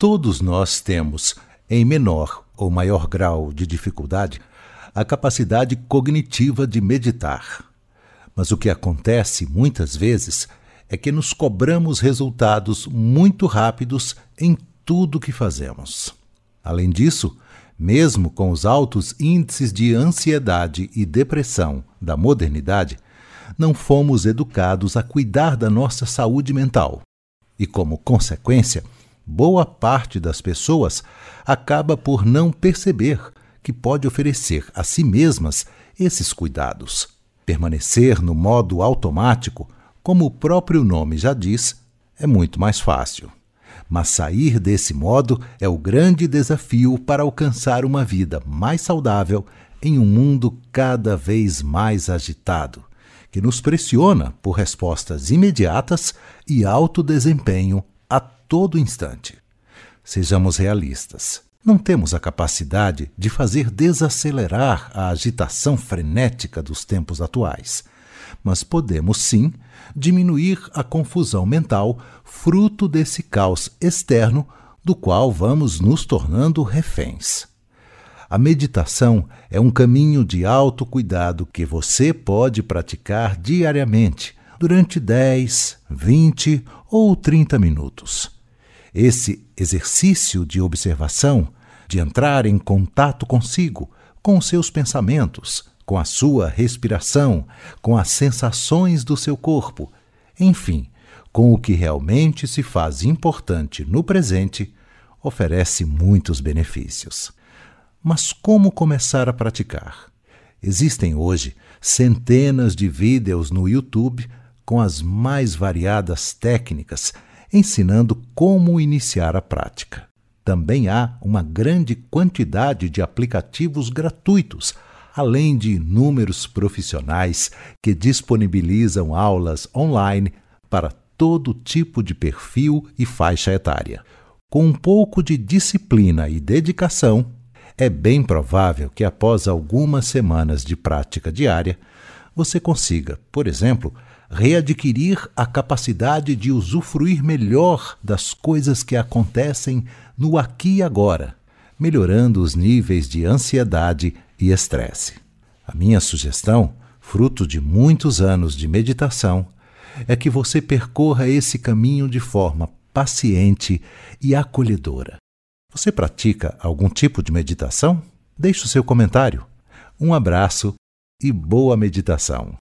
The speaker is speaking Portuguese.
Todos nós temos, em menor ou maior grau de dificuldade, a capacidade cognitiva de meditar. Mas o que acontece muitas vezes é que nos cobramos resultados muito rápidos em tudo que fazemos. Além disso, mesmo com os altos índices de ansiedade e depressão da modernidade, não fomos educados a cuidar da nossa saúde mental. E, como consequência, boa parte das pessoas acaba por não perceber que pode oferecer a si mesmas esses cuidados. Permanecer no modo automático, como o próprio nome já diz, é muito mais fácil. Mas sair desse modo é o grande desafio para alcançar uma vida mais saudável em um mundo cada vez mais agitado, que nos pressiona por respostas imediatas e alto desempenho a todo instante. Sejamos realistas. Não temos a capacidade de fazer desacelerar a agitação frenética dos tempos atuais, mas podemos sim diminuir a confusão mental fruto desse caos externo do qual vamos nos tornando reféns. A meditação é um caminho de autocuidado que você pode praticar diariamente durante 10, 20 ou 30 minutos. Esse exercício de observação, de entrar em contato consigo, com seus pensamentos, com a sua respiração, com as sensações do seu corpo, enfim, com o que realmente se faz importante no presente, oferece muitos benefícios. Mas como começar a praticar? Existem hoje centenas de vídeos no YouTube com as mais variadas técnicas ensinando como iniciar a prática. Também há uma grande quantidade de aplicativos gratuitos além de inúmeros profissionais que disponibilizam aulas online para todo tipo de perfil e faixa etária. Com um pouco de disciplina e dedicação, é bem provável que após algumas semanas de prática diária, você consiga, por exemplo, readquirir a capacidade de usufruir melhor das coisas que acontecem no aqui e agora, melhorando os níveis de ansiedade e estresse. A minha sugestão, fruto de muitos anos de meditação, é que você percorra esse caminho de forma paciente e acolhedora. Você pratica algum tipo de meditação? Deixe o seu comentário. Um abraço e boa meditação.